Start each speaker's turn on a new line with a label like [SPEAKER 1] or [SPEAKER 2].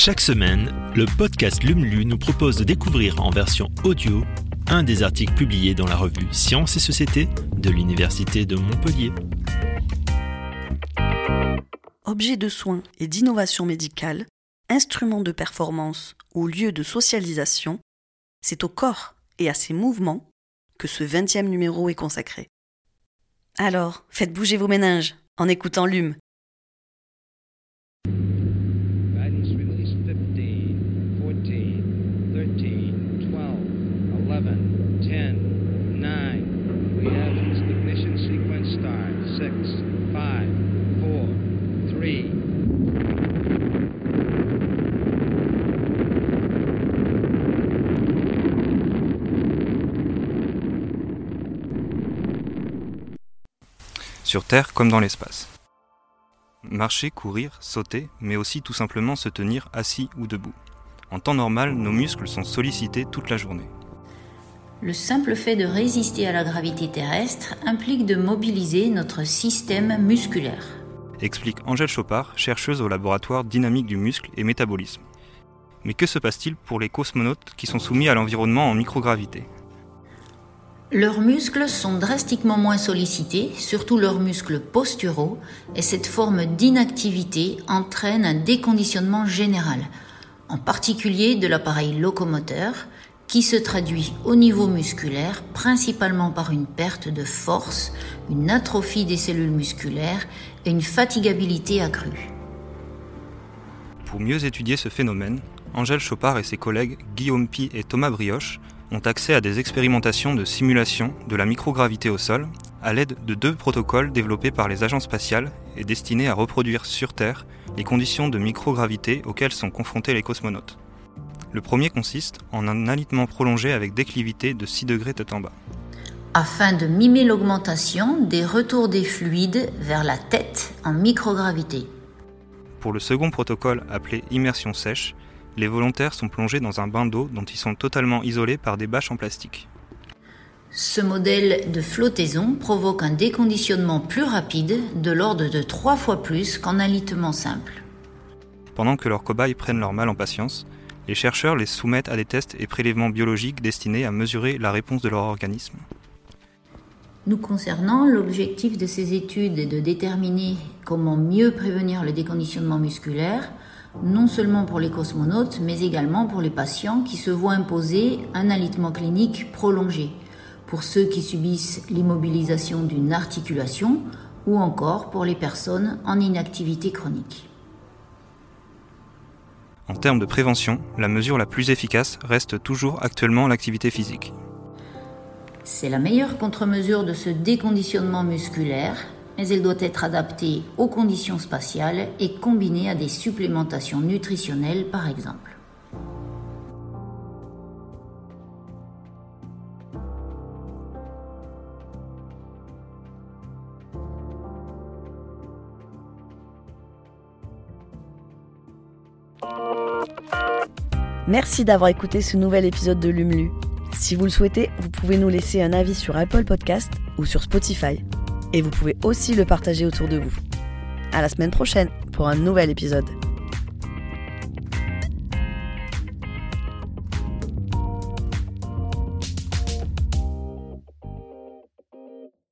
[SPEAKER 1] Chaque semaine, le podcast LUMLU nous propose de découvrir en version audio un des articles publiés dans la revue Sciences et Société de l'Université de Montpellier.
[SPEAKER 2] Objets de soins et d'innovation médicale, instruments de performance ou lieux de socialisation, c'est au corps et à ses mouvements que ce 20e numéro est consacré. Alors, faites bouger vos méninges en écoutant LUM.
[SPEAKER 3] Sur Terre comme dans l'espace. Marcher, courir, sauter, mais aussi tout simplement se tenir assis ou debout. En temps normal, nos muscles sont sollicités toute la journée.
[SPEAKER 4] Le simple fait de résister à la gravité terrestre implique de mobiliser notre système musculaire.
[SPEAKER 3] Explique Angèle Chopard, chercheuse au laboratoire dynamique du muscle et métabolisme. Mais que se passe-t-il pour les cosmonautes qui sont soumis à l'environnement en microgravité?
[SPEAKER 4] Leurs muscles sont drastiquement moins sollicités, surtout leurs muscles posturaux, et cette forme d'inactivité entraîne un déconditionnement général, en particulier de l'appareil locomoteur, qui se traduit au niveau musculaire principalement par une perte de force, une atrophie des cellules musculaires et une fatigabilité accrue.
[SPEAKER 3] Pour mieux étudier ce phénomène, Angèle Chopard et ses collègues Guillaume Pi et Thomas Brioche ont accès à des expérimentations de simulation de la microgravité au sol à l'aide de deux protocoles développés par les agences spatiales et destinés à reproduire sur Terre les conditions de microgravité auxquelles sont confrontés les cosmonautes. Le premier consiste en un alitement prolongé avec déclivité de 6 degrés tête en bas.
[SPEAKER 4] Afin de mimer l'augmentation des retours des fluides vers la tête en microgravité.
[SPEAKER 3] Pour le second protocole appelé immersion sèche, les volontaires sont plongés dans un bain d'eau dont ils sont totalement isolés par des bâches en plastique.
[SPEAKER 4] Ce modèle de flottaison provoque un déconditionnement plus rapide, de l'ordre de trois fois plus qu'en alitement simple.
[SPEAKER 3] Pendant que leurs cobayes prennent leur mal en patience, les chercheurs les soumettent à des tests et prélèvements biologiques destinés à mesurer la réponse de leur organisme.
[SPEAKER 4] Nous concernant, l'objectif de ces études est de déterminer comment mieux prévenir le déconditionnement musculaire, non seulement pour les cosmonautes, mais également pour les patients qui se voient imposer un alitement clinique prolongé, pour ceux qui subissent l'immobilisation d'une articulation ou encore pour les personnes en inactivité chronique.
[SPEAKER 3] En termes de prévention, la mesure la plus efficace reste toujours actuellement l'activité physique.
[SPEAKER 4] C'est la meilleure contre-mesure de ce déconditionnement musculaire, mais elle doit être adaptée aux conditions spatiales et combinée à des supplémentations nutritionnelles par exemple.
[SPEAKER 2] Merci d'avoir écouté ce nouvel épisode de LUMLU. Si vous le souhaitez, vous pouvez nous laisser un avis sur Apple Podcast ou sur Spotify. Et vous pouvez aussi le partager autour de vous. À la semaine prochaine pour un nouvel épisode.